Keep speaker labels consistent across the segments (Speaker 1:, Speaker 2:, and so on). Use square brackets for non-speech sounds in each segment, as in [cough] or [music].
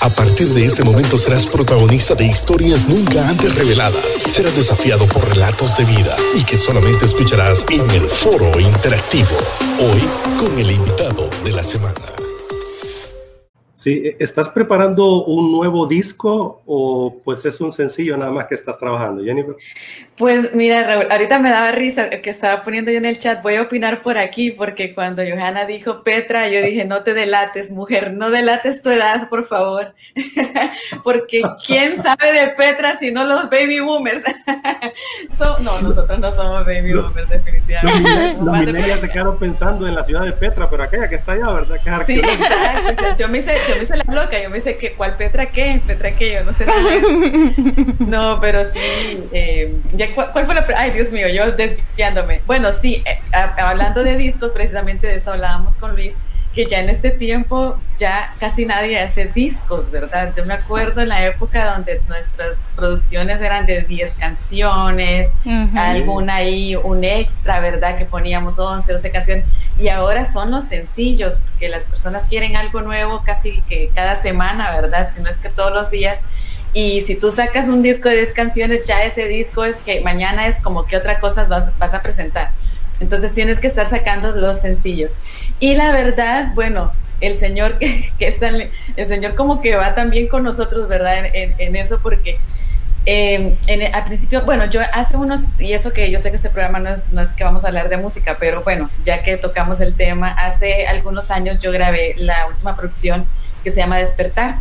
Speaker 1: A partir de este momento serás protagonista de historias nunca antes reveladas. Serás desafiado por relatos de vida y que solamente escucharás en el foro interactivo. Hoy con el invitado de la semana.
Speaker 2: Sí, ¿estás preparando un nuevo disco o pues es un sencillo nada más que estás trabajando, Jennifer?
Speaker 3: Pues mira, Raúl, ahorita me daba risa que estaba poniendo yo en el chat, voy a opinar por aquí porque cuando Johanna dijo Petra, yo dije, no te delates, mujer, no delates tu edad, por favor, [laughs] porque ¿quién sabe de Petra si no los baby boomers? [laughs] no, nosotros no somos baby boomers, definitivamente.
Speaker 2: Los [laughs] millennials se quedaron pensando en la ciudad de Petra, pero aquella que está allá, ¿verdad? Que
Speaker 3: sí, yo me hice yo me hice la loca, yo me hice que cuál Petra qué, Petra qué, yo no sé nada. [laughs] No, pero sí, eh, ¿cuál, fue la Ay, Dios mío, yo desviándome. Bueno, sí, eh, hablando de discos, precisamente de eso hablábamos con Luis que ya en este tiempo ya casi nadie hace discos, ¿verdad? Yo me acuerdo en la época donde nuestras producciones eran de 10 canciones, alguna ahí, un extra, ¿verdad? Que poníamos 11, 12 canciones, y ahora son los sencillos, porque las personas quieren algo nuevo casi que cada semana, ¿verdad? Si no es que todos los días. Y si tú sacas un disco de 10 canciones, ya ese disco es que mañana es como que otra cosa vas, vas a presentar. Entonces tienes que estar sacando los sencillos. Y la verdad, bueno, el Señor que, [laughs] está, el Señor como que va también con nosotros, ¿verdad? En, eso, porque eh, en, al principio, bueno, yo hace unos, y eso que yo sé que este programa no es, no es que vamos a hablar de música, pero bueno, ya que tocamos el tema, hace algunos años yo grabé la última producción que se llama Despertar,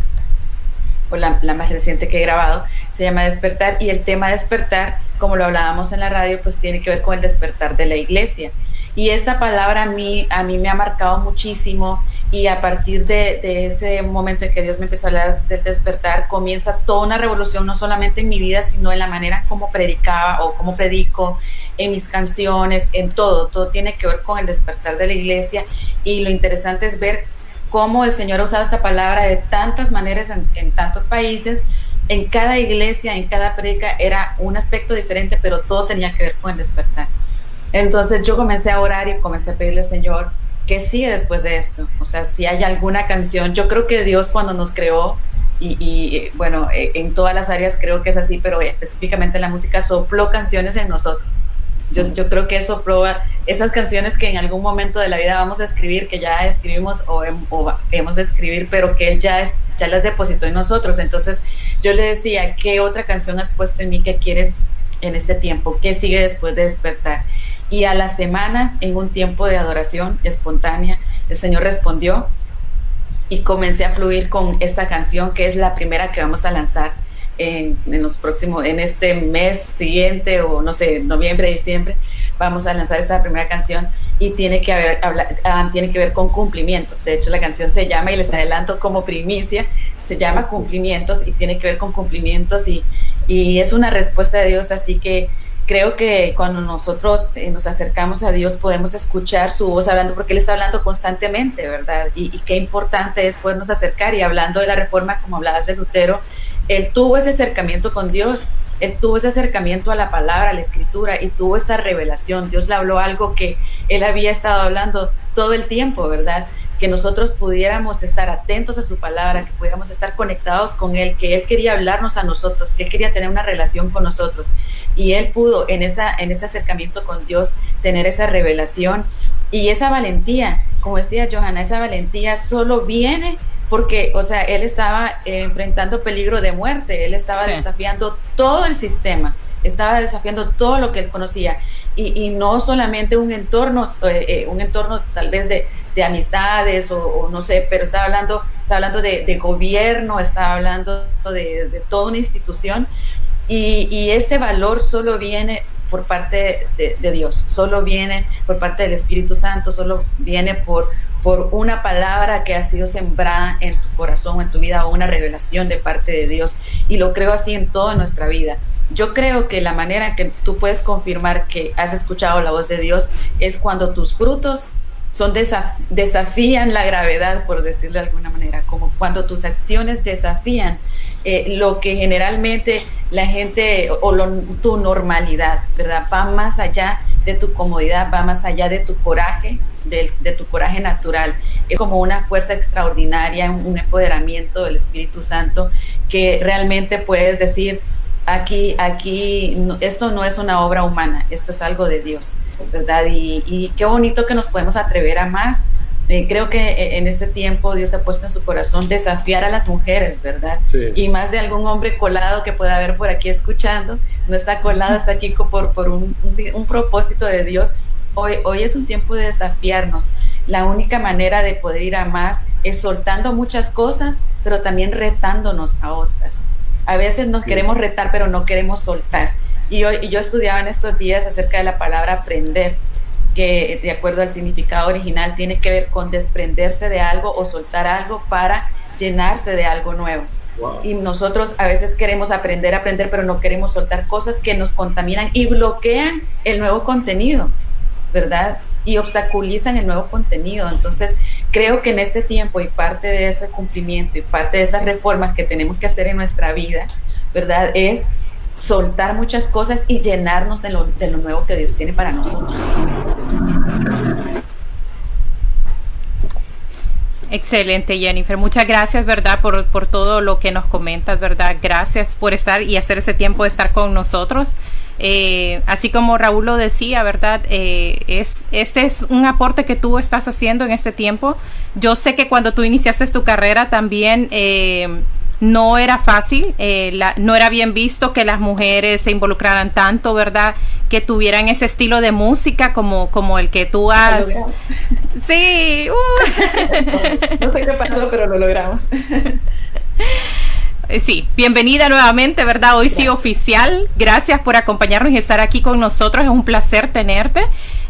Speaker 3: o la, la más reciente que he grabado, se llama Despertar, y el tema Despertar como lo hablábamos en la radio, pues tiene que ver con el despertar de la iglesia. Y esta palabra a mí, a mí me ha marcado muchísimo y a partir de, ese momento en que Dios me empezó a hablar del despertar, comienza toda una revolución, no solamente en mi vida, sino en la manera como predicaba o como predico, en mis canciones, en todo. Todo tiene que ver con el despertar de la iglesia y lo interesante es ver cómo el Señor ha usado esta palabra de tantas maneras en, en tantos países en cada iglesia, en cada predica era un aspecto diferente, pero todo tenía que ver con el despertar. Entonces yo comencé a orar y comencé a pedirle Señor que sigue después de esto. O sea, si hay alguna canción, yo creo que Dios cuando nos creó, y, bueno, eh, en todas las áreas creo que es así, pero específicamente en la música sopló canciones en nosotros. Yo, yo creo que eso prueba esas canciones que en algún momento de la vida vamos a escribir, que ya escribimos o, hemos de escribir, pero que Él ya, es, ya las depositó en nosotros. Entonces yo le decía, ¿qué otra canción has puesto en mí que quieres en este tiempo? ¿Qué sigue después de despertar? Y a las semanas, en un tiempo de adoración espontánea, el Señor respondió y comencé a fluir con esta canción que es la primera que vamos a lanzar en, los próximos, en este mes siguiente o no sé, noviembre, diciembre, vamos a lanzar esta primera canción y tiene que, haber, ah, tiene que ver con cumplimientos. De hecho, la canción se llama, y les adelanto como primicia, se llama Cumplimientos y tiene que ver con cumplimientos y, y es una respuesta de Dios, así que creo que cuando nosotros eh, nos acercamos a Dios podemos escuchar su voz hablando, porque Él está hablando constantemente, ¿verdad? Y, qué importante es podernos acercar y hablando de la reforma, como hablabas de Lutero, él tuvo ese acercamiento con Dios, él tuvo ese acercamiento a la palabra, a la escritura y tuvo esa revelación. Dios le habló algo que él había estado hablando todo el tiempo, ¿verdad? Que nosotros pudiéramos estar atentos a su palabra, que pudiéramos estar conectados con él, que él quería hablarnos a nosotros, que él quería tener una relación con nosotros. Y él pudo en, esa, en ese acercamiento con Dios tener esa revelación y esa valentía. Como decía Johanna, esa valentía solo viene porque, o sea, él estaba eh, enfrentando peligro de muerte, él estaba desafiando todo el sistema, estaba desafiando todo lo que él conocía y, no solamente un entorno, eh, eh, un entorno tal vez de, amistades o, no sé, pero estaba hablando, está hablando de, gobierno, estaba hablando de, toda una institución y, y ese valor solo viene por parte de, Dios, solo viene por parte del Espíritu Santo, solo viene por, por una palabra que ha sido sembrada en tu corazón, en tu vida, o una revelación de parte de Dios. Y lo creo así en toda nuestra vida. Yo creo que la manera en que tú puedes confirmar que has escuchado la voz de Dios es cuando tus frutos son desafían la gravedad, por decirlo de alguna manera, como cuando tus acciones desafían eh, lo que generalmente la gente o tu normalidad, ¿verdad? Va más allá de tu comodidad, va más allá de tu coraje, de, de, tu coraje natural. Es como una fuerza extraordinaria, un empoderamiento del Espíritu Santo que realmente puedes decir, aquí, aquí, esto no es una obra humana, esto es algo de Dios, ¿verdad? Y, y qué bonito que nos podemos atrever a más. Eh, creo que eh, en este tiempo Dios ha puesto en su corazón desafiar a las mujeres, ¿verdad? Y más de algún hombre colado que pueda haber por aquí escuchando, no está colado, está aquí por, por un, un, propósito de Dios. Hoy, hoy es un tiempo de desafiarnos. La única manera de poder ir a más es soltando muchas cosas, pero también retándonos a otras. A veces nos queremos retar, pero no queremos soltar. Y yo, y yo estudiaba en estos días acerca de la palabra aprender, que de acuerdo al significado original tiene que ver con desprenderse de algo o soltar algo para llenarse de algo nuevo. Y nosotros a veces queremos aprender, aprender, pero no queremos soltar cosas que nos contaminan y bloquean el nuevo contenido, ¿verdad? Y obstaculizan el nuevo contenido. Entonces, creo que en este tiempo y parte de ese cumplimiento y parte de esas reformas que tenemos que hacer en nuestra vida, ¿verdad? Es soltar muchas cosas y llenarnos de lo, de lo nuevo que Dios tiene para nosotros.
Speaker 4: Excelente, Jennifer. Muchas gracias, ¿verdad? Por, por, todo lo que nos comentas, ¿verdad? Gracias por estar y hacer ese tiempo de estar con nosotros. Eh, así como Raúl lo decía, ¿verdad? Eh, es, este es un aporte que tú estás haciendo en este tiempo. Yo sé que cuando tú iniciaste tu carrera también eh, no era fácil, eh, no era bien visto que las mujeres se involucraran tanto, ¿verdad? Que tuvieran ese estilo de música como, como el que tú has... [laughs] Sí.
Speaker 3: Uh. [laughs] no sé qué pasó, pero lo logramos. [laughs]
Speaker 4: Sí, bienvenida nuevamente, ¿verdad? Hoy sí oficial. Gracias por acompañarnos y estar aquí con nosotros. Es un placer tenerte.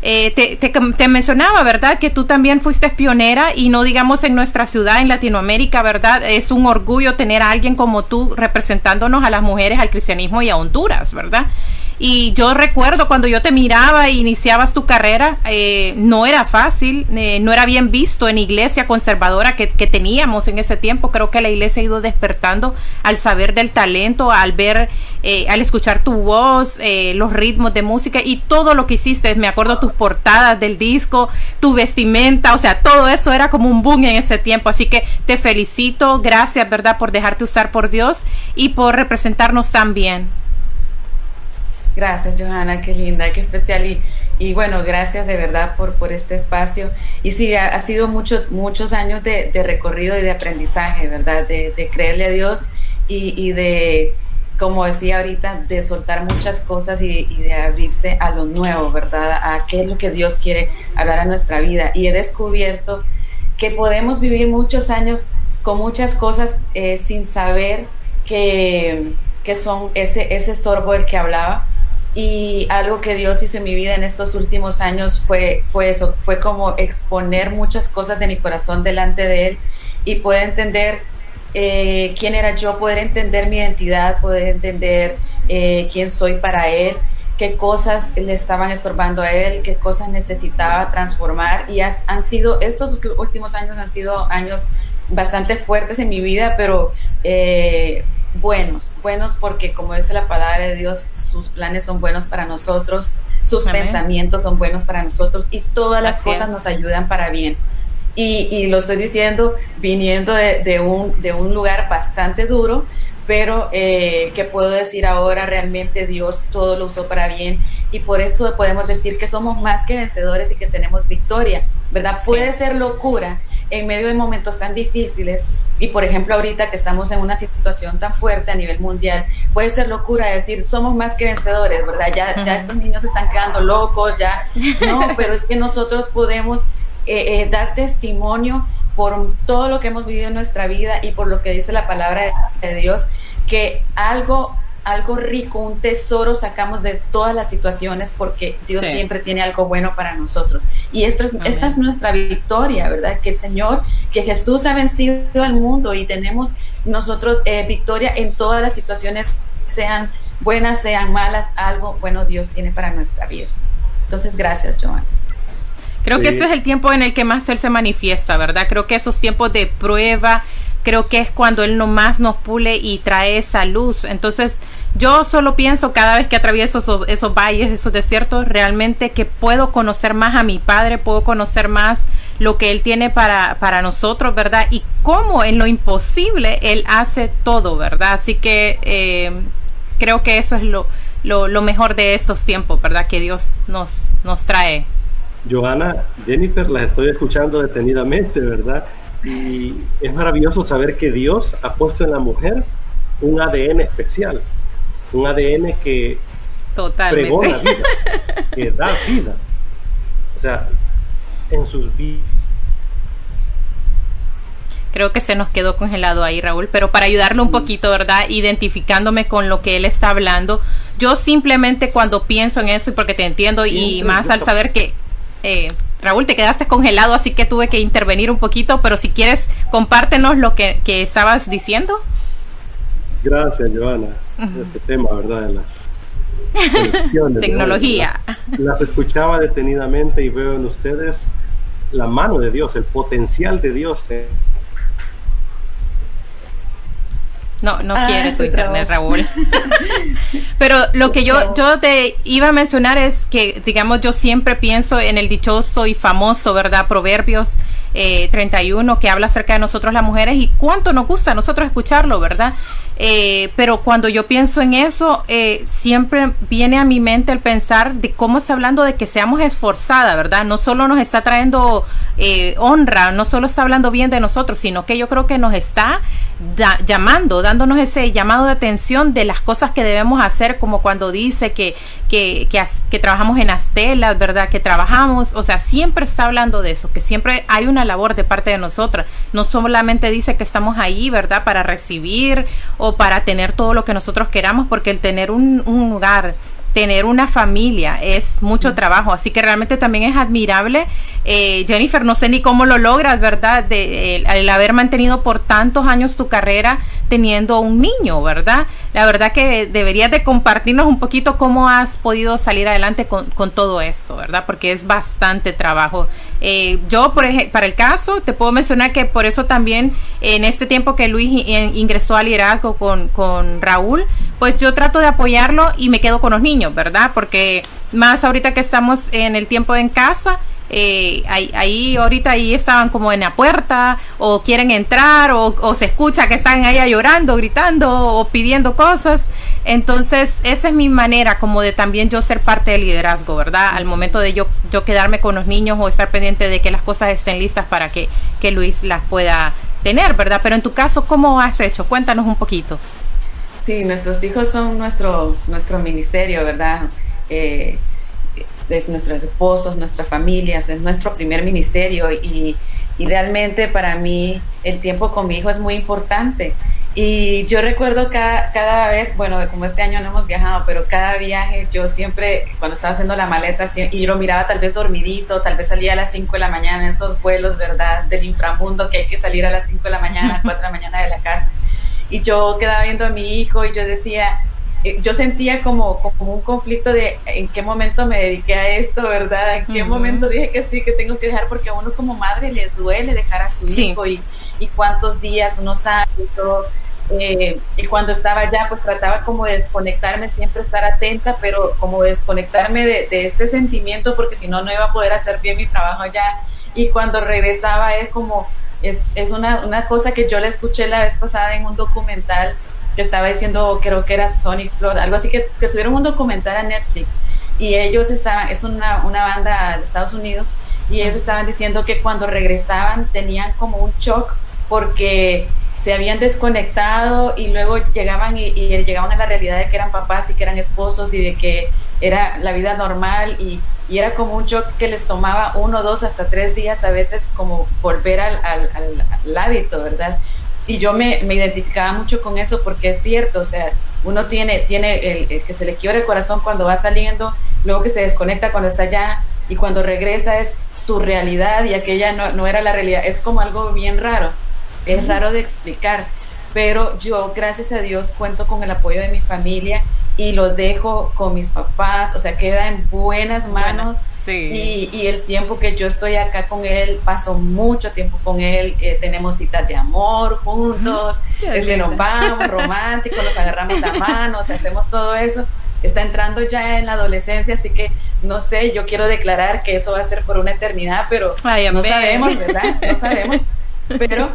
Speaker 4: Eh, te, te, mencionaba, ¿verdad? Que tú también fuiste pionera y no digamos en nuestra ciudad, en Latinoamérica, ¿verdad? Es un orgullo tener a alguien como tú representándonos a las mujeres, al cristianismo y a Honduras, ¿verdad? Y yo recuerdo cuando yo te miraba e iniciabas tu carrera, eh, no era fácil, eh, no era bien visto en iglesia conservadora que, teníamos en ese tiempo. Creo que la iglesia ha ido despertando al saber del talento, al ver, eh, al escuchar tu voz, los ritmos de música y todo lo que hiciste. Me acuerdo tus portadas del disco, tu vestimenta, o sea, todo eso era como un boom en ese tiempo. Así que te felicito, gracias, ¿verdad?, por dejarte usar por Dios y por representarnos tan bien.
Speaker 3: Gracias, Johanna, qué linda, qué especial. Y, bueno, gracias de verdad por, este espacio. Y sí, ha, sido muchos muchos años de, recorrido y de aprendizaje, ¿verdad? De, creerle a Dios y, de, como decía ahorita, de soltar muchas cosas y, y, de abrirse a lo nuevo, ¿verdad? A qué es lo que Dios quiere hablar a nuestra vida. Y he descubierto que podemos vivir muchos años con muchas cosas eh, sin saber que, que son ese, ese estorbo del que hablaba y algo que Dios hizo en mi vida en estos últimos años fue, fue eso, fue como exponer muchas cosas de mi corazón delante de Él y poder entender eh, quién era yo, poder entender mi identidad, poder entender eh, quién soy para Él, qué cosas le estaban estorbando a Él, qué cosas necesitaba transformar. Y han sido, estos últimos años han sido años bastante fuertes en mi vida, pero... Eh, buenos, buenos porque como dice la palabra de Dios, sus planes son buenos para nosotros, sus pensamientos son buenos para nosotros y todas las cosas nos ayudan para bien. Y, lo estoy diciendo viniendo de, un, de un lugar bastante duro, pero eh, que puedo decir ahora realmente Dios todo lo usó para bien y por eso podemos decir que somos más que vencedores y que tenemos victoria, ¿verdad? Puede ser locura en medio de momentos tan difíciles, y por ejemplo, ahorita que estamos en una situación tan fuerte a nivel mundial, puede ser locura decir, somos más que vencedores, ¿verdad? Ya, ya estos niños se están quedando locos, ya. No, [laughs] pero es que nosotros podemos eh, eh, dar testimonio por todo lo que hemos vivido en nuestra vida y por lo que dice la palabra de Dios, que algo algo rico, un tesoro sacamos de todas las situaciones porque Dios siempre tiene algo bueno para nosotros. Y esto es, esta es nuestra victoria, ¿verdad? Que el Señor, que Jesús ha vencido al mundo y tenemos nosotros eh, victoria en todas las situaciones, sean buenas, sean malas, algo bueno Dios tiene para nuestra vida. Entonces, gracias, Joan.
Speaker 4: Creo que ese es el tiempo en el que más Él se manifiesta, ¿verdad? Creo que esos tiempos de prueba, creo que es cuando Él nomás nos pule y trae esa luz. Entonces, yo solo pienso cada vez que atravieso esos, valles, esos desiertos, realmente que puedo conocer más a mi Padre, puedo conocer más lo que Él tiene para, para nosotros, ¿verdad? Y cómo en lo imposible Él hace todo, ¿verdad? Así que eh, creo que eso es lo, lo, lo, mejor de estos tiempos, ¿verdad? Que Dios nos, nos trae.
Speaker 2: Joana, Jennifer, las estoy escuchando detenidamente, ¿verdad? Y es maravilloso saber que Dios ha puesto en la mujer un ADN especial, un ADN que
Speaker 4: Totalmente.
Speaker 2: pregona vida, que da vida. O sea, en sus vidas.
Speaker 4: Creo que se nos quedó congelado ahí, Raúl, pero para ayudarlo un poquito, ¿verdad? Identificándome con lo que él está hablando, yo simplemente cuando pienso en eso, y porque te entiendo, y más al saber que eh, Raúl, te quedaste congelado, así que tuve que intervenir un poquito, pero si quieres, compártenos lo que, que estabas diciendo.
Speaker 2: Gracias, Joana. Este tema, ¿verdad? De las. [laughs]
Speaker 4: Tecnología.
Speaker 2: Las escuchaba detenidamente y veo en ustedes la mano de Dios, el potencial de Dios.
Speaker 4: No, no ah, quiere tu internet, Raúl. [laughs] Pero lo que yo, yo te iba a mencionar es que, digamos, yo siempre pienso en el dichoso y famoso, ¿verdad? Proverbios eh, 31 que habla acerca de nosotros las mujeres y cuánto nos gusta a nosotros escucharlo, ¿verdad? Eh, pero cuando yo pienso en eso, eh, siempre viene a mi mente el pensar de cómo está hablando de que seamos esforzadas, ¿verdad? No solo nos está trayendo eh, honra, no solo está hablando bien de nosotros, sino que yo creo que nos está llamando, dándonos ese llamado de atención de las cosas que debemos hacer, como cuando dice que, que, que, que trabajamos en las telas, ¿verdad? Que trabajamos, o sea, siempre está hablando de eso, que siempre hay una labor de parte de nosotras. No solamente dice que estamos ahí, ¿verdad? Para recibir o para tener todo lo que nosotros queramos, porque el tener un, un hogar tener una familia es mucho mm. trabajo, así que realmente también es admirable. Eh, Jennifer, no sé ni cómo lo logras, ¿verdad? De, el, haber mantenido por tantos años tu carrera teniendo un niño, ¿verdad? La verdad que deberías de compartirnos un poquito cómo has podido salir adelante con, con todo eso, ¿verdad? Porque es bastante trabajo. Eh, yo, por ejemplo, para el caso, te puedo mencionar que por eso también en este tiempo que Luis ingresó al liderazgo con, con Raúl, pues yo trato de apoyarlo y me quedo con los niños ¿verdad? Porque más ahorita que estamos en el tiempo en casa, eh, ahí, ahorita ahí estaban como en la puerta o quieren entrar o, se escucha que están allá llorando, gritando o pidiendo cosas. Entonces esa es mi manera como de también yo ser parte del liderazgo, ¿verdad? Al momento de yo, yo quedarme con los niños o estar pendiente de que las cosas estén listas para que, que Luis las pueda tener, ¿verdad? Pero en tu caso, ¿cómo has hecho? Cuéntanos un poquito.
Speaker 3: Sí, nuestros hijos son nuestro, nuestro ministerio, ¿verdad? Eh, es nuestros esposos, nuestras familias, es nuestro primer ministerio y, y, realmente para mí el tiempo con mi hijo es muy importante. Y yo recuerdo cada, cada vez, bueno, como este año no hemos viajado, pero cada viaje yo siempre, cuando estaba haciendo la maleta, y yo lo miraba tal vez dormidito, tal vez salía a las 5 de la mañana en esos vuelos, ¿verdad? Del inframundo que hay que salir a las 5 de la mañana, 4 de la mañana de la casa y yo quedaba viendo a mi hijo y yo decía, yo sentía como, como un conflicto de en qué momento me dediqué a esto, ¿verdad? En qué momento dije que sí, que tengo que dejar, porque a uno como madre le duele dejar a su hijo y, y, cuántos días, unos años, todo. Eh, y cuando estaba allá, pues trataba como de desconectarme, siempre estar atenta, pero como desconectarme de, de ese sentimiento, porque si no, no iba a poder hacer bien mi trabajo allá. Y cuando regresaba es como, es, es una, una, cosa que yo le escuché la vez pasada en un documental que estaba diciendo, creo que era Sonic Flood, algo así, que, que subieron un documental a Netflix y ellos estaban, es una, una banda de Estados Unidos, y ellos estaban diciendo que cuando regresaban tenían como un shock porque se habían desconectado y luego llegaban y, llegaban a la realidad de que eran papás y que eran esposos y de que era la vida normal y, era como un shock que les tomaba uno, dos, hasta tres días a veces como volver al, al, hábito, ¿verdad? Y yo me, me, identificaba mucho con eso porque es cierto, o sea, uno tiene, tiene el, que se le quiebra el corazón cuando va saliendo, luego que se desconecta cuando está allá y cuando regresa es tu realidad y aquella no, no era la realidad, es como algo bien raro, es raro de explicar, pero yo gracias a Dios cuento con el apoyo de mi familia y lo dejo con mis papás, o sea, queda en buenas manos. y, y, el tiempo que yo estoy acá con él, paso mucho tiempo con él, eh, tenemos citas de amor juntos, este, nos vamos románticos, nos agarramos la mano, hacemos todo eso. Está entrando ya en la adolescencia, así que no sé, yo quiero declarar que eso va a ser por una eternidad, pero no sabemos, ¿verdad? No sabemos. [laughs] Pero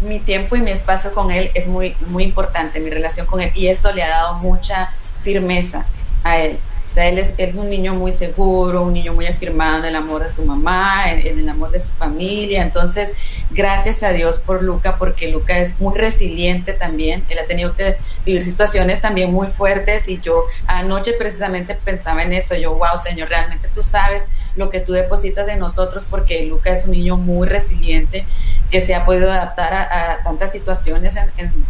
Speaker 3: mi tiempo y mi espacio con él es muy, muy importante, mi relación con él, y eso le ha dado mucha firmeza a él. O sea, él es, él es un niño muy seguro, un niño muy afirmado en el amor de su mamá, en, el amor de su familia. Entonces, gracias a Dios por Luca, porque Luca es muy resiliente también. Él ha tenido que vivir situaciones también muy fuertes y yo anoche precisamente pensaba en eso. Yo, wow, Señor, realmente tú sabes lo que tú depositas en nosotros, porque Luca es un niño muy resiliente que se ha podido adaptar a, tantas situaciones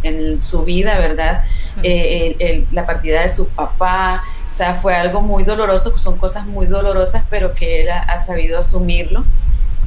Speaker 3: en, su vida, ¿verdad? Eh, la partida de su papá, o sea, fue algo muy doloroso, son cosas muy dolorosas, pero que él ha, sabido asumirlo.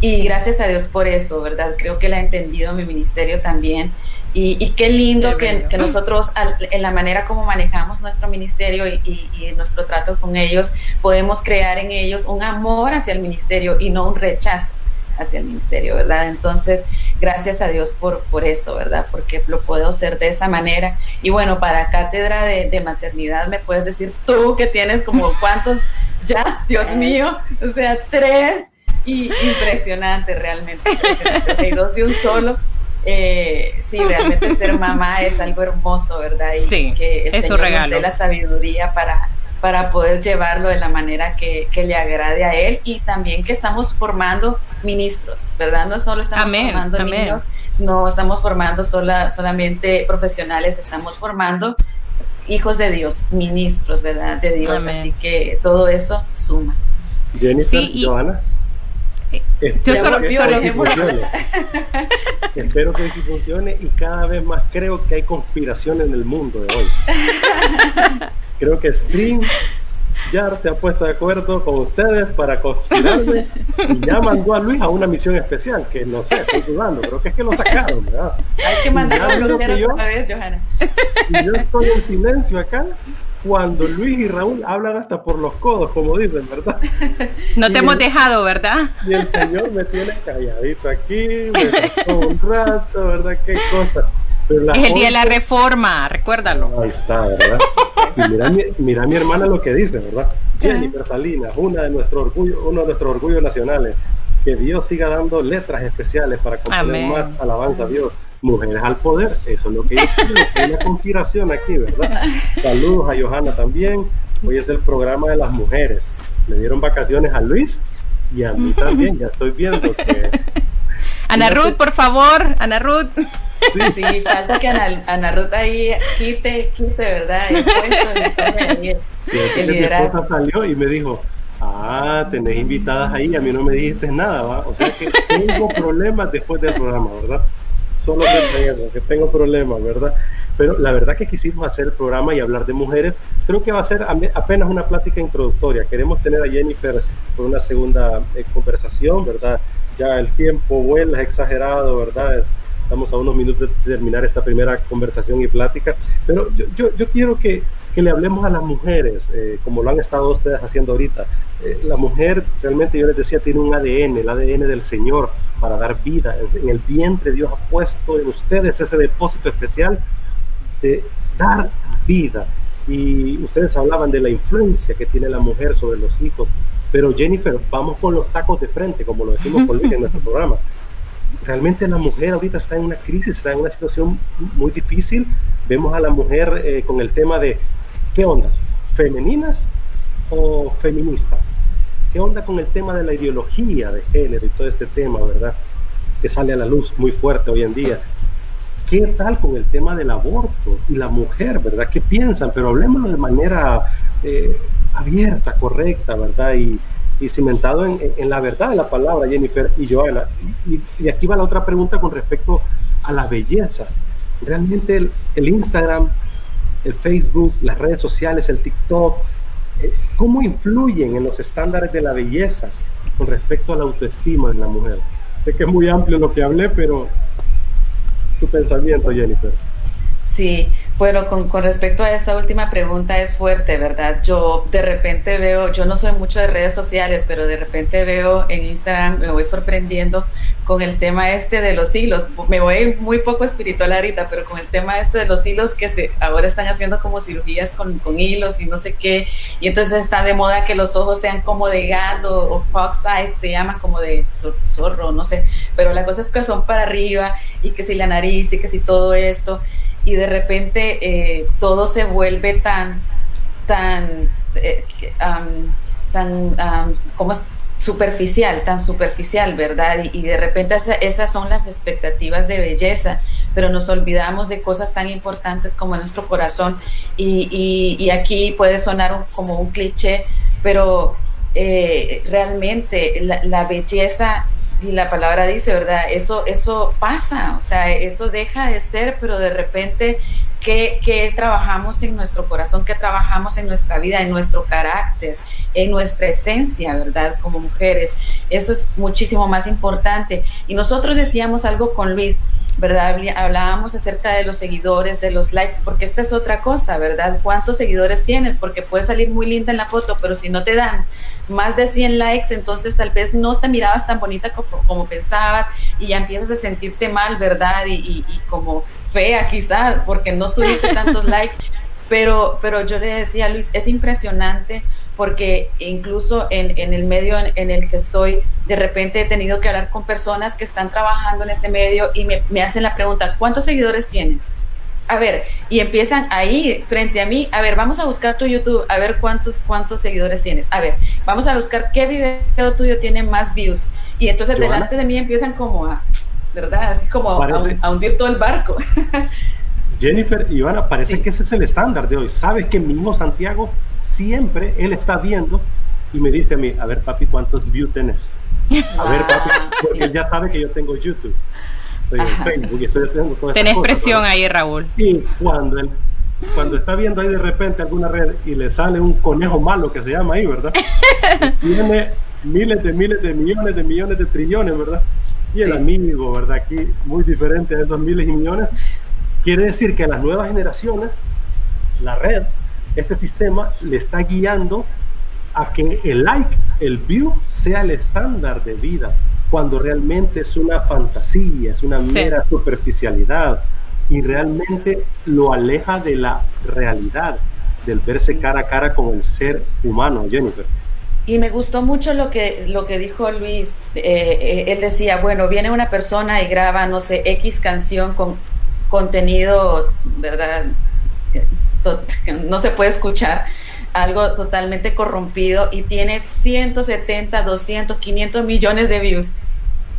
Speaker 3: Y gracias a Dios por eso, ¿verdad? Creo que él ha entendido mi ministerio también. Y, qué lindo que, nosotros, en la manera como manejamos nuestro ministerio y, y, nuestro trato con ellos, podemos crear en ellos un amor hacia el ministerio y no un rechazo hacia el ministerio, ¿verdad? Entonces, gracias a Dios por, por eso, ¿verdad? Porque lo puedo hacer de esa manera. Y bueno, para cátedra de, maternidad, me puedes decir tú que tienes como cuántos [laughs] ya, Dios mío, o sea, tres y impresionante realmente, impresionante. dos de un solo. Eh, sí, realmente ser mamá es algo hermoso, ¿verdad? Y
Speaker 4: sí, que el es Señor regalo.
Speaker 3: dé la sabiduría para, para poder llevarlo de la manera que, le agrade a él y también que estamos formando ministros, ¿verdad? No solo estamos formando niños, no estamos formando sola, solamente profesionales, estamos formando hijos de Dios, ministros, ¿verdad? De Dios, así que todo eso suma.
Speaker 2: Jennifer, sí, Joana. [laughs] Espero, que funcione. Espero que sí funcione y cada vez más creo que hay conspiración en el mundo de hoy. [laughs] creo que Stream ya se ha puesto de acuerdo con ustedes para conspirarme y ya mandó a Luis a una misión especial, que no sé, estoy dudando, pero que es que lo sacaron, ¿verdad?
Speaker 3: Hay que mandarlo otra vez, Johanna.
Speaker 2: Y yo estoy en silencio acá cuando Luis y Raúl hablan hasta por los codos, como dicen, ¿verdad?
Speaker 4: No te hemos dejado, ¿verdad?
Speaker 2: Y el Señor me tiene calladito aquí, me dejó un rato, ¿verdad? Qué cosa
Speaker 4: es el día de la reforma, recuérdalo.
Speaker 2: Ahí está, ¿verdad? [laughs] Y mira, mira mi hermana lo que dice, ¿verdad? Jennifer Salinas, una de nuestro orgullo, uno de nuestros orgullos nacionales. Que Dios siga dando letras especiales para componer más alabanza a Dios. Mujeres al poder, eso es lo que yo hay una [laughs] conspiración aquí, ¿verdad? Saludos a Johanna también. Hoy es el programa de las mujeres. Le dieron vacaciones a Luis y a mí también. Ya estoy viendo que.
Speaker 4: Ana Ruth, por favor, Ana Ruth.
Speaker 3: Sí, falta que Ana, Ana Ruth ahí quite, quite, ¿verdad? El puesto,
Speaker 2: el, Mi esposa salió y me dijo, ah, tenés invitadas ahí, a mí no me dijiste nada, ¿va? O sea que tengo problemas después del programa, ¿verdad? Solo que, que tengo problemas, ¿verdad? Pero la verdad que quisimos hacer el programa y hablar de mujeres, creo que va a ser apenas una plática introductoria. Queremos tener a Jennifer por una segunda eh, conversación, ¿verdad? Ya el tiempo vuela, exagerado, ¿verdad? Estamos a unos minutos de terminar esta primera conversación y plática, pero yo, yo, yo quiero que, que, le hablemos a las mujeres, eh, como lo han estado ustedes haciendo ahorita. Eh, la mujer, realmente yo les decía, tiene un ADN, el ADN del Señor para dar vida. En el vientre Dios ha puesto en ustedes ese depósito especial de dar vida. Y ustedes hablaban de la influencia que tiene la mujer sobre los hijos. Pero Jennifer, vamos con los tacos de frente, como lo decimos Luis en nuestro programa realmente la mujer ahorita está en una crisis, está en una situación muy difícil. Vemos a la mujer eh, con el tema de, ¿qué ondas? ¿Femeninas o feministas? ¿Qué onda con el tema de la ideología de género y todo este tema, verdad? Que sale a la luz muy fuerte hoy en día. ¿Qué tal con el tema del aborto y la mujer, verdad? ¿Qué piensan? Pero hablemoslo de manera eh, abierta, correcta, ¿verdad? Y, y cimentado en, la verdad de la palabra, Jennifer y Joana. Y, y, aquí va la otra pregunta con respecto a la belleza. Realmente el, el Instagram, el Facebook, las redes sociales, el TikTok, eh, ¿cómo influyen en los estándares de la belleza con respecto a la autoestima de la mujer? Sé que es muy amplio lo que hablé, pero tu pensamiento, Jennifer.
Speaker 3: Sí, bueno, con, con, respecto a esta última pregunta es fuerte, ¿verdad? Yo de repente veo, yo no soy mucho de redes sociales, pero de repente veo en Instagram, me voy sorprendiendo con el tema este de los hilos. Me voy muy poco espiritual ahorita, pero con el tema este de los hilos que se ahora están haciendo como cirugías con, con hilos y no sé qué. Y entonces está de moda que los ojos sean como de gato o fox eyes, se llama como de zorro, no sé. Pero la cosa es que son para arriba y que si la nariz y que si todo esto y de repente eh, todo se vuelve tan, tan, eh, tan, como superficial, tan superficial, ¿verdad? Y, de repente esas son las expectativas de belleza, pero nos olvidamos de cosas tan importantes como nuestro corazón. Y, aquí puede sonar como un cliché, pero eh, realmente la belleza y la palabra dice, ¿verdad? Eso, eso pasa, o sea, eso deja de ser, pero de repente que, trabajamos en nuestro corazón, que trabajamos en nuestra vida, en nuestro carácter, en nuestra esencia, ¿verdad? Como mujeres. Eso es muchísimo más importante. Y nosotros decíamos algo con Luis, ¿verdad? Hablábamos acerca de los seguidores, de los likes, porque esta es otra cosa, ¿verdad? ¿Cuántos seguidores tienes? Porque puede salir muy linda en la foto, pero si no te dan más de 100 likes, entonces tal vez no te mirabas tan bonita como, pensabas y ya empiezas a sentirte mal, ¿verdad? Y, como fea quizás, porque no tuviste tantos [laughs] likes. Pero, pero yo le decía a Luis, es impresionante porque incluso en, el medio en, el que estoy, de repente he tenido que hablar con personas que están trabajando en este medio y me, me hacen la pregunta, ¿cuántos seguidores tienes? a ver, y empiezan ahí frente a mí, a ver, vamos a buscar tu YouTube, a ver cuántos, cuántos seguidores tienes, a ver, vamos a buscar qué video tuyo tiene más views. Y entonces delante de mí empiezan como a, ¿verdad? Así como a, hundir todo el barco. [laughs]
Speaker 2: Jennifer, Ivana, parece que ese es el estándar de hoy. Sabes que mi hijo Santiago siempre, él está viendo y me dice a mí, a ver papi, ¿cuántos views tienes? A ver papi, porque él ya sabe que yo tengo YouTube
Speaker 4: Tenés presión ahí, Raúl.
Speaker 2: Y cuando, cuando está viendo ahí de repente alguna red y le sale un conejo malo que se llama ahí, ¿verdad? [laughs] tiene miles de miles de millones de millones de trillones, ¿verdad? Y el amigo, ¿verdad? Aquí muy diferente a esos miles y millones. Quiere decir que las nuevas generaciones, la red, este sistema le está guiando a que el like, el view, sea el estándar de vida cuando realmente es una fantasía, es una mera superficialidad y realmente lo aleja de la realidad, del verse cara a cara con el ser humano, Jennifer.
Speaker 3: Y me gustó mucho lo que, lo que dijo Luis. Eh, eh, él decía, bueno, viene una persona y graba, no sé, X canción con contenido, ¿verdad? No se puede escuchar algo totalmente corrompido y tiene 170, 200, 500 millones de views,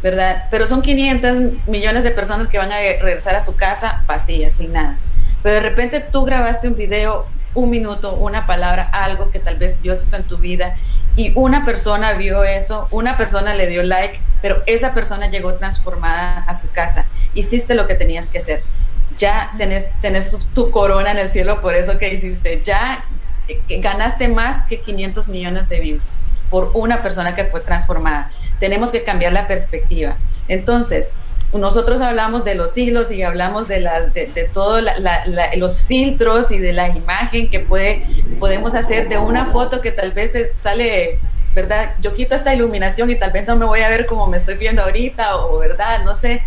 Speaker 3: ¿verdad? Pero son 500 millones de personas que van a regresar a su casa vacías, sin nada. Pero de repente tú grabaste un video, un minuto, una palabra, algo que tal vez Dios hizo en tu vida y una persona vio eso, una persona le dio like, pero esa persona llegó transformada a su casa. Hiciste lo que tenías que hacer. Ya tenés, tenés tu corona en el cielo por eso que hiciste. Ya ganaste más que 500 millones de views por una persona que fue transformada. Tenemos que cambiar la perspectiva. Entonces, nosotros hablamos de los hilos y hablamos de las de, todos los filtros y de la imagen que puede podemos hacer de una foto que tal vez sale verdad yo quito esta iluminación y tal vez no me voy a ver como me estoy viendo ahorita o verdad no sé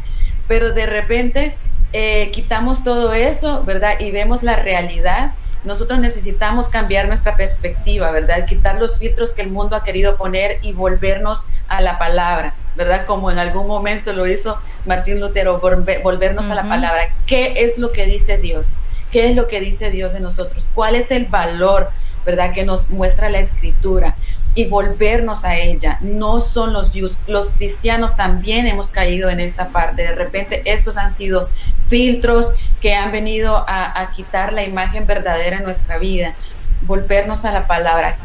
Speaker 3: pero de repente eh, quitamos todo eso verdad y vemos la realidad nosotros necesitamos cambiar nuestra perspectiva, ¿verdad? Quitar los filtros que el mundo ha querido poner y volvernos a la palabra, ¿verdad? Como en algún momento lo hizo Martín Lutero, volvernos a la palabra. ¿Qué es lo que dice Dios? ¿Qué es lo que dice Dios de nosotros? ¿Cuál es el valor, ¿verdad? Que nos muestra la escritura y volvernos a ella. No son los views. Los cristianos también hemos caído en esta parte. De repente estos han sido filtros que han venido a, a quitar la imagen verdadera en nuestra vida. Volvernos a la palabra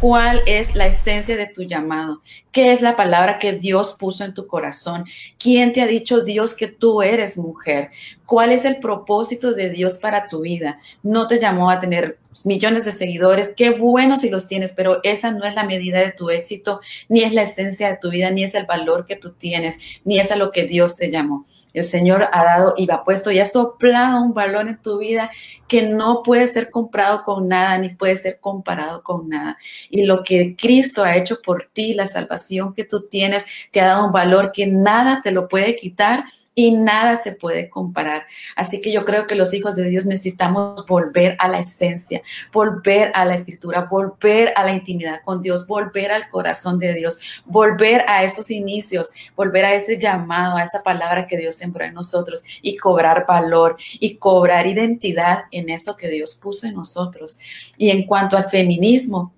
Speaker 3: cuál es la esencia de tu llamado, qué es la palabra que Dios puso en tu corazón, quién te ha dicho Dios que tú eres mujer, cuál es el propósito de Dios para tu vida. No te llamó a tener millones de seguidores, qué bueno si los tienes, pero esa no es la medida de tu éxito, ni es la esencia de tu vida, ni es el valor que tú tienes, ni es a lo que Dios te llamó. El Señor ha dado y ha puesto y ha soplado un valor en tu vida que no puede ser comprado con nada ni puede ser comparado con nada. Y lo que Cristo ha hecho por ti, la salvación que tú tienes, te ha dado un valor que nada te lo puede quitar y nada se puede comparar. Así que yo creo que los hijos de Dios necesitamos volver a la esencia, volver a la escritura, volver a la intimidad con Dios, volver al corazón de Dios, volver a esos inicios, volver a ese llamado, a esa palabra que Dios sembró en nosotros y cobrar valor y cobrar identidad en eso que Dios puso en nosotros. Y en cuanto al feminismo,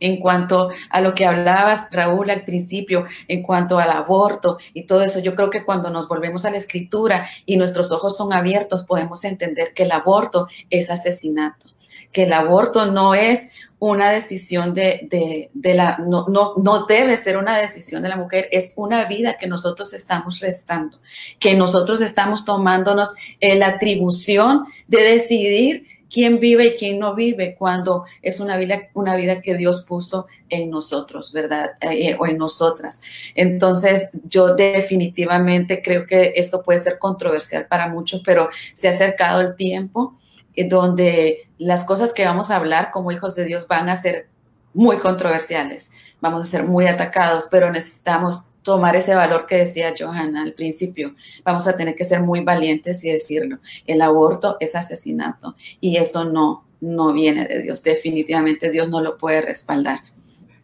Speaker 3: en cuanto a lo que hablabas, Raúl, al principio, en cuanto al aborto y todo eso, yo creo que cuando nos volvemos a la escritura y nuestros ojos son abiertos, podemos entender que el aborto es asesinato, que el aborto no es una decisión de, la, no, no, no debe ser una decisión de la mujer, es una vida que nosotros estamos restando, que nosotros estamos tomándonos la atribución de decidir quién vive y quién no vive cuando es una vida, una vida que Dios puso en nosotros, ¿verdad? Eh, o en nosotras. Entonces, yo definitivamente creo que esto puede ser controversial para muchos, pero se ha acercado el tiempo eh, donde las cosas que vamos a hablar como hijos de Dios van a ser muy controversiales, vamos a ser muy atacados, pero necesitamos tomar ese valor que decía Johanna al principio. Vamos a tener que ser muy valientes y decirlo. El aborto es asesinato y eso no, no viene de Dios. Definitivamente Dios no lo puede respaldar.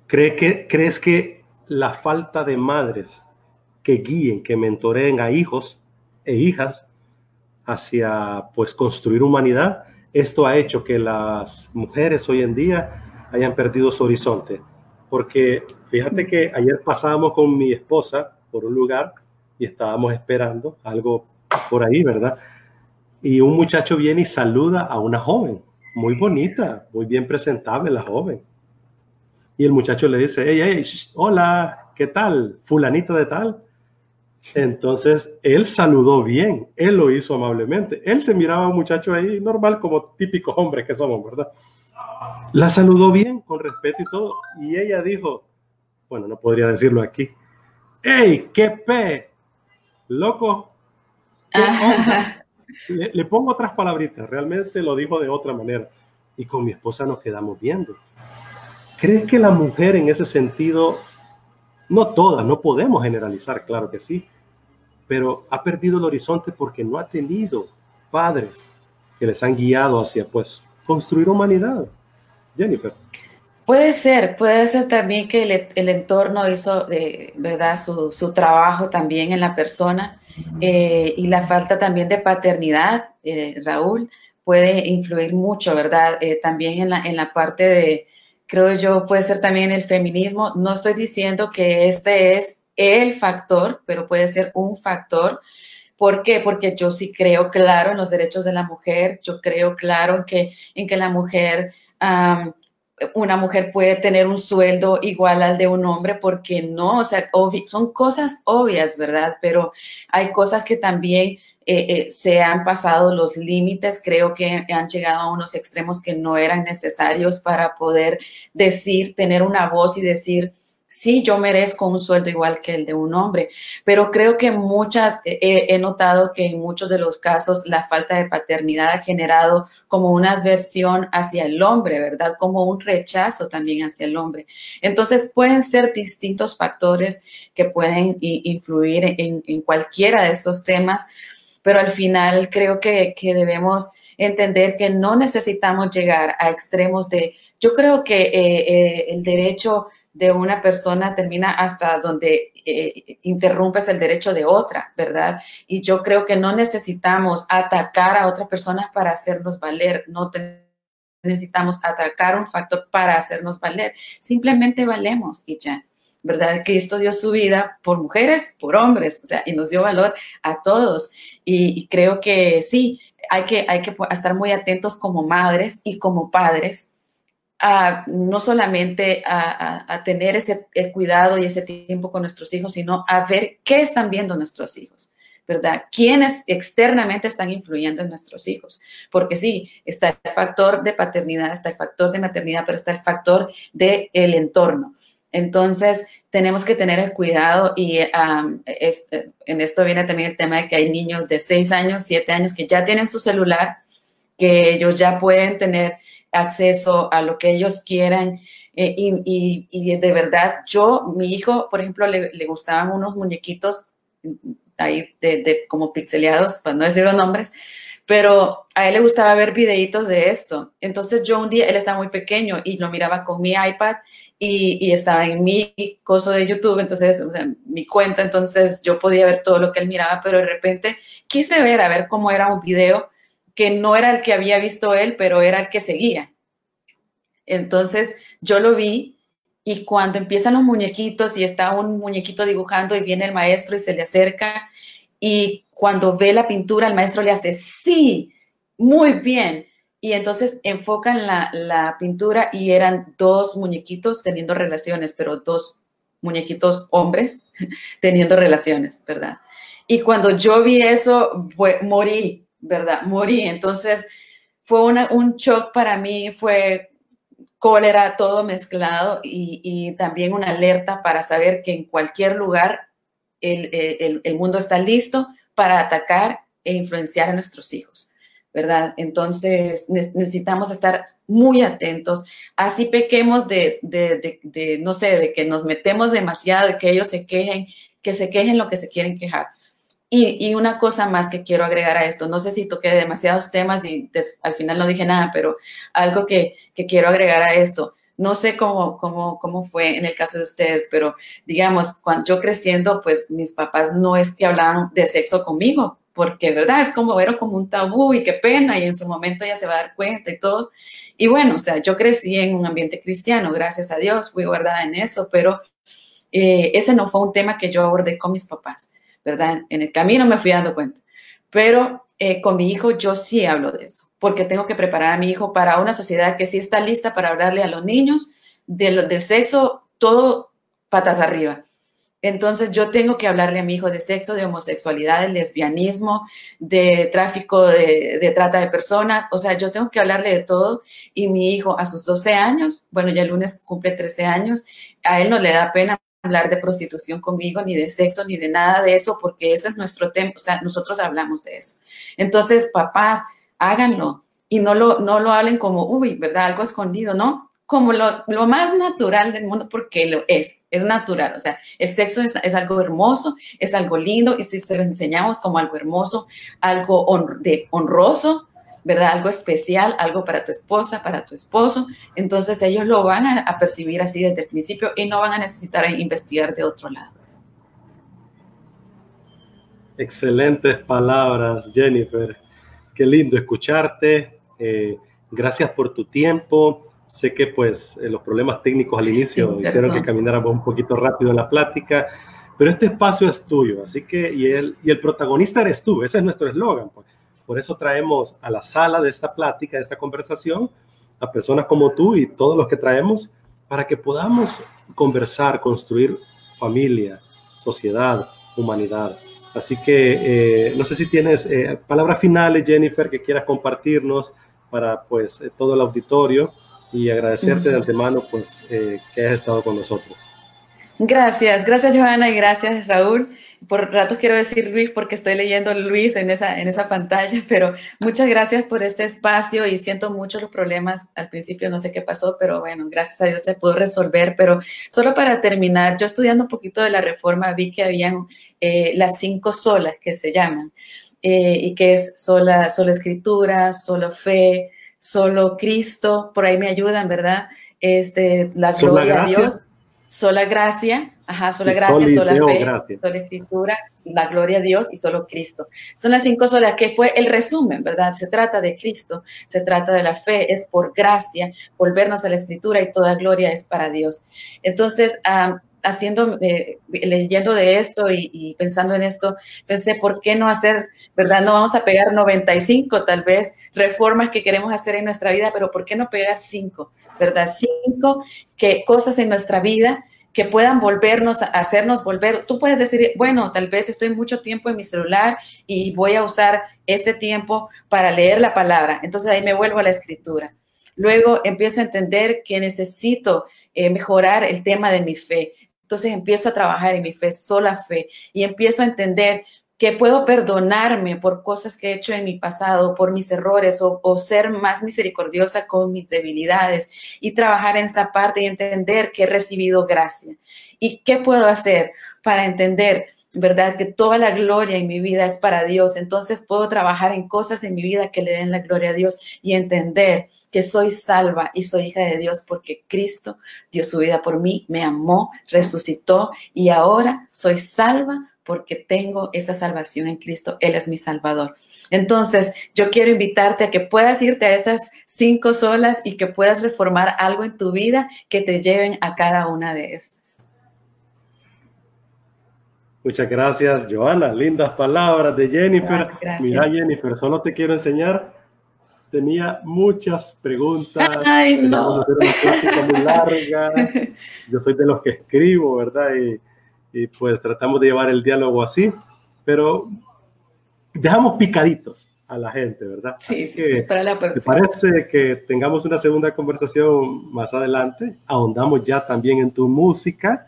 Speaker 2: ¿Cree que, ¿Crees que la falta de madres que guíen, que mentoreen a hijos e hijas hacia pues construir humanidad, esto ha hecho que las mujeres hoy en día hayan perdido su horizonte? Porque Fíjate que ayer pasábamos con mi esposa por un lugar y estábamos esperando algo por ahí, ¿verdad? Y un muchacho viene y saluda a una joven, muy bonita, muy bien presentable la joven. Y el muchacho le dice, hey, hey, hola, ¿qué tal? Fulanito de tal. Entonces, él saludó bien, él lo hizo amablemente. Él se miraba a un muchacho ahí normal, como típicos hombres que somos, ¿verdad? La saludó bien, con respeto y todo. Y ella dijo, bueno, no podría decirlo aquí. ¡Ey, qué pe! Loco. [laughs] le, pongo otras palabritas, realmente lo dijo de otra manera. Y con mi esposa nos quedamos viendo. ¿Crees que la mujer en ese sentido, no todas, no podemos generalizar, claro que sí, pero ha perdido el horizonte porque no ha tenido padres que les han guiado hacia, pues, construir humanidad? Jennifer.
Speaker 3: Puede ser, puede ser también que el, entorno hizo, eh, ¿verdad?, su, trabajo también en la persona eh, y la falta también de paternidad, eh, Raúl, puede influir mucho, ¿verdad? también en la, en la parte de, creo yo, puede ser también el feminismo. No estoy diciendo que este es el factor, pero puede ser un factor. ¿Por qué? Porque yo sí creo claro en los derechos de la mujer, yo creo claro en que, en que la mujer una mujer puede tener un sueldo igual al de un hombre, porque no, o sea, son cosas obvias, ¿verdad? Pero hay cosas que también eh, eh, se han pasado los límites, creo que han llegado a unos extremos que no eran necesarios para poder decir, tener una voz y decir, sí, yo merezco un sueldo igual que el de un hombre, pero creo que muchas, he notado que en muchos de los casos la falta de paternidad ha generado como una adversión hacia el hombre, ¿verdad? Como un rechazo también hacia el hombre. Entonces pueden ser distintos factores que pueden influir en, cualquiera de esos temas, pero al final creo que, debemos entender que no necesitamos llegar a extremos de, yo creo que eh, eh, el derecho de una persona termina hasta donde eh, interrumpes el derecho de otra, ¿verdad? Y yo creo que no necesitamos atacar a otra persona para hacernos valer, no necesitamos atacar un factor para hacernos valer, simplemente valemos y ya. ¿Verdad? Cristo dio su vida por mujeres, por hombres, o sea, y nos dio valor a todos. Y, creo que sí, hay que, hay que estar muy atentos como madres y como padres no solamente a, tener ese cuidado y ese tiempo con nuestros hijos, sino a ver qué están viendo nuestros hijos, ¿verdad? ¿Quiénes externamente están influyendo en nuestros hijos? Porque sí, está el factor de paternidad, está el factor de maternidad, pero está el factor del el entorno. Entonces, tenemos que tener el cuidado y en esto viene también el tema de que hay niños de 6 años, 7 años que ya tienen su celular, que ellos ya pueden tener acceso a lo que ellos quieran. Eh, y, de verdad, yo, mi hijo, por ejemplo, le, gustaban unos muñequitos ahí de, como pixeleados, para no decir los nombres, pero a él le gustaba ver videitos de esto. Entonces yo un día, él estaba muy pequeño y lo miraba con mi iPad y, estaba en mi coso de YouTube, entonces, mi cuenta, entonces yo podía ver todo lo que él miraba, pero de repente quise ver, a ver cómo era un video que no era el que había visto él, pero era el que seguía. Entonces yo lo vi y cuando empiezan los muñequitos y está un muñequito dibujando y viene el maestro y se le acerca y cuando ve la pintura el maestro le hace, sí, muy bien y entonces enfocan la, la, pintura y eran dos muñequitos teniendo relaciones, pero dos muñequitos hombres [laughs] teniendo relaciones, ¿verdad? Y cuando yo vi eso, morí, ¿verdad? [laughs] Morí. Entonces fue un shock para mí, fue cólera, todo mezclado y, también una alerta para saber que en cualquier lugar el, el, el mundo está listo para atacar e influenciar a nuestros hijos. ¿verdad? Entonces necesitamos estar muy atentos, así pequemos de, de, de, no sé, de que nos metemos demasiado, de que ellos se quejen, que se quejen lo que se quieren quejar. Y, y una cosa más que quiero agregar a esto, no sé si toqué demasiados temas y al final no dije nada, pero algo que, quiero agregar a esto. No sé cómo, cómo, cómo fue en el caso de ustedes, pero digamos, cuando yo creciendo, pues mis papás no es que hablaban de sexo conmigo, porque, ¿verdad? Es como, era como un tabú y qué pena, y en su momento ya se va a dar cuenta y todo. Y bueno, o sea, yo crecí en un ambiente cristiano, gracias a Dios, fui guardada en eso, pero eh, ese no fue un tema que yo abordé con mis papás, ¿verdad? En el camino me fui dando cuenta. Pero eh, con mi hijo yo sí hablo de eso, porque tengo que preparar a mi hijo para una sociedad que sí está lista para hablarle a los niños del sexo, todo patas arriba. Entonces yo tengo que hablarle a mi hijo de sexo, de homosexualidad, de lesbianismo, de tráfico, de, trata de personas. O sea, yo tengo que hablarle de todo. Y mi hijo a sus 12 años, bueno, ya el lunes cumple 13 años, a él no le da pena hablar de prostitución conmigo, ni de sexo, ni de nada de eso, porque ese es nuestro tema. O sea, nosotros hablamos de eso. Entonces, papás, háganlo. Y no lo, no lo hablen como, uy, ¿verdad? Algo escondido, ¿no? como lo, lo, más natural del mundo porque lo es, es natural. O sea, el sexo es, es, algo hermoso, es algo lindo y si se lo enseñamos como algo hermoso, algo de honroso, ¿verdad? Algo especial, algo para tu esposa, para tu esposo, entonces ellos lo van a, a percibir así desde el principio y no van a necesitar investigar de otro lado.
Speaker 2: Excelentes palabras, Jennifer. Qué lindo escucharte. Eh, gracias por tu tiempo Sé que pues eh, los problemas técnicos al inicio hicieron que camináramos un poquito rápido en la plática, pero este espacio es tuyo, así que y el, y el protagonista eres tú, ese es nuestro eslogan. Pues. Por eso traemos a la sala de esta plática, de esta conversación, a personas como tú y todos los que traemos para que podamos conversar, construir familia, sociedad, humanidad. Así que eh, no sé si tienes eh, palabras finales, Jennifer, que quieras compartirnos para pues todo el auditorio y agradecerte de antemano pues eh, que hayas estado con nosotros.
Speaker 3: Gracias, gracias Johanna y gracias Raúl. Por ratos quiero decir Luis porque estoy leyendo Luis en esa, en esa pantalla, [laughs] pero muchas gracias por este espacio y siento mucho los problemas al principio, no sé qué pasó, pero bueno, gracias a Dios se pudo resolver. Pero solo para terminar, yo estudiando un poquito de la reforma vi que habían eh, las cinco solas que se llaman eh, y que es sola, sola escritura, solo fe, solo Cristo, por ahí me ayudan, ¿verdad? Este, la gloria a Dios, sola gracia, ajá, sola gracia, sola fe, sola escritura, la gloria a Dios y solo Cristo. Son las cinco solas que fue el resumen, ¿verdad? Se trata de Cristo, se trata de la fe, es por gracia, volvernos a la escritura y toda gloria es para Dios. Entonces, haciendo, eh, leyendo de esto y, pensando en esto, pensé, ¿por qué no hacer, verdad? No vamos a pegar 95 tal vez reformas que queremos hacer en nuestra vida, pero ¿por qué no pegar cinco, verdad? Cinco que, cosas en nuestra vida que puedan volvernos, hacernos volver. Tú puedes decir, bueno, tal vez estoy mucho tiempo en mi celular y voy a usar este tiempo para leer la palabra. Entonces ahí me vuelvo a la escritura. Luego empiezo a entender que necesito eh, mejorar el tema de mi fe. Entonces empiezo a trabajar en mi fe, sola fe, y empiezo a entender que puedo perdonarme por cosas que he hecho en mi pasado, por mis errores o, ser más misericordiosa con mis debilidades y trabajar en esta parte y entender que he recibido gracia. ¿Y qué puedo hacer para entender, verdad, que toda la gloria en mi vida es para Dios? Entonces puedo trabajar en cosas en mi vida que le den la gloria a Dios y entender que soy salva y soy hija de Dios porque Cristo dio su vida por mí, me amó, resucitó y ahora soy salva porque tengo esa salvación en Cristo. Él es mi Salvador. Entonces, yo quiero invitarte a que puedas irte a esas cinco solas y que puedas reformar algo en tu vida que te lleven a cada una de esas.
Speaker 2: Muchas gracias, Joana. Lindas palabras de Jennifer. Mira, Jennifer, solo te quiero enseñar. Tenía muchas preguntas. [laughs]
Speaker 3: Ay, no.
Speaker 2: Muy larga. [laughs] Yo soy de los que escribo, ¿verdad? Y, y pues tratamos de llevar el diálogo así, pero dejamos picaditos a la gente, ¿verdad?
Speaker 3: Sí, sí, sí, para la
Speaker 2: ¿Te parece que tengamos una segunda conversación más adelante? Ahondamos ya también en tu música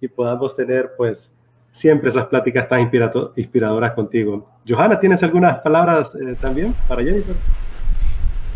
Speaker 2: y podamos tener pues siempre esas pláticas tan inspiradoras contigo. Johanna, ¿tienes algunas palabras eh, también para Jennifer?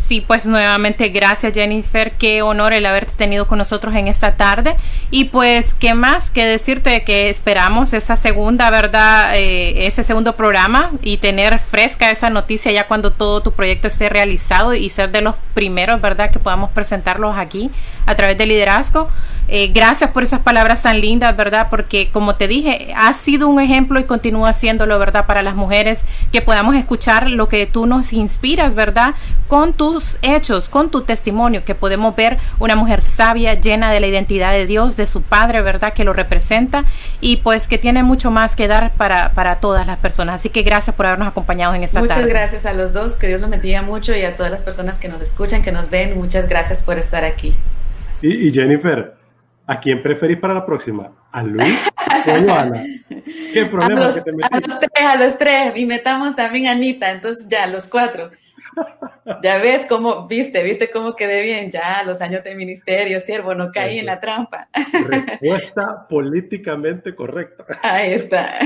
Speaker 4: Sí, pues nuevamente gracias Jennifer, qué honor el haberte tenido con nosotros en esta tarde y pues qué más que decirte que esperamos esa segunda, ¿verdad? Eh, ese segundo programa y tener fresca esa noticia ya cuando todo tu proyecto esté realizado y ser de los primeros, ¿verdad? Que podamos presentarlos aquí a través del liderazgo. Eh, gracias por esas palabras tan lindas, ¿verdad? Porque como te dije, has sido un ejemplo y continúa siéndolo, ¿verdad? Para las mujeres que podamos escuchar lo que tú nos inspiras, ¿verdad? Con tus hechos, con tu testimonio, que podemos ver una mujer sabia, llena de la identidad de Dios, de su Padre, ¿verdad? Que lo representa y pues que tiene mucho más que dar para, para todas las personas. Así que gracias por habernos acompañado en esta
Speaker 3: muchas
Speaker 4: tarde.
Speaker 3: Muchas gracias a los dos, que Dios los bendiga mucho y a todas las personas que nos escuchan, que nos ven, muchas gracias por estar aquí.
Speaker 2: Y, y Jennifer, ¿A quién preferís para la próxima? ¿A Luis o a Joana?
Speaker 3: ¿Qué [laughs] problema a los, que te A los tres, a los tres. Y metamos también a Anita, entonces ya, los cuatro. Ya ves cómo, viste, viste cómo quedé bien, ya los años de ministerio, siervo, no caí en la trampa.
Speaker 2: Respuesta políticamente correcta.
Speaker 3: Ahí está.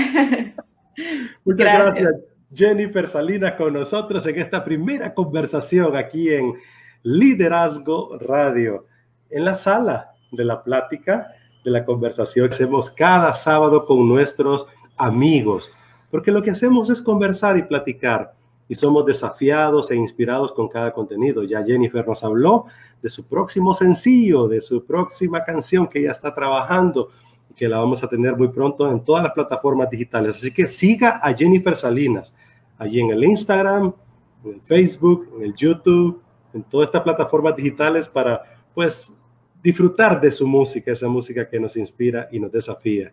Speaker 2: Muchas gracias. gracias, Jennifer Salinas, con nosotros en esta primera conversación aquí en Liderazgo Radio, en la sala de la plática, de la conversación que hacemos cada sábado con nuestros amigos, porque lo que hacemos es conversar y platicar y somos desafiados e inspirados con cada contenido. Ya Jennifer nos habló de su próximo sencillo, de su próxima canción que ya está trabajando y que la vamos a tener muy pronto en todas las plataformas digitales. Así que siga a Jennifer Salinas allí en el Instagram, en el Facebook, en el YouTube, en todas estas plataformas digitales para pues disfrutar de su música, esa música que nos inspira y nos desafía.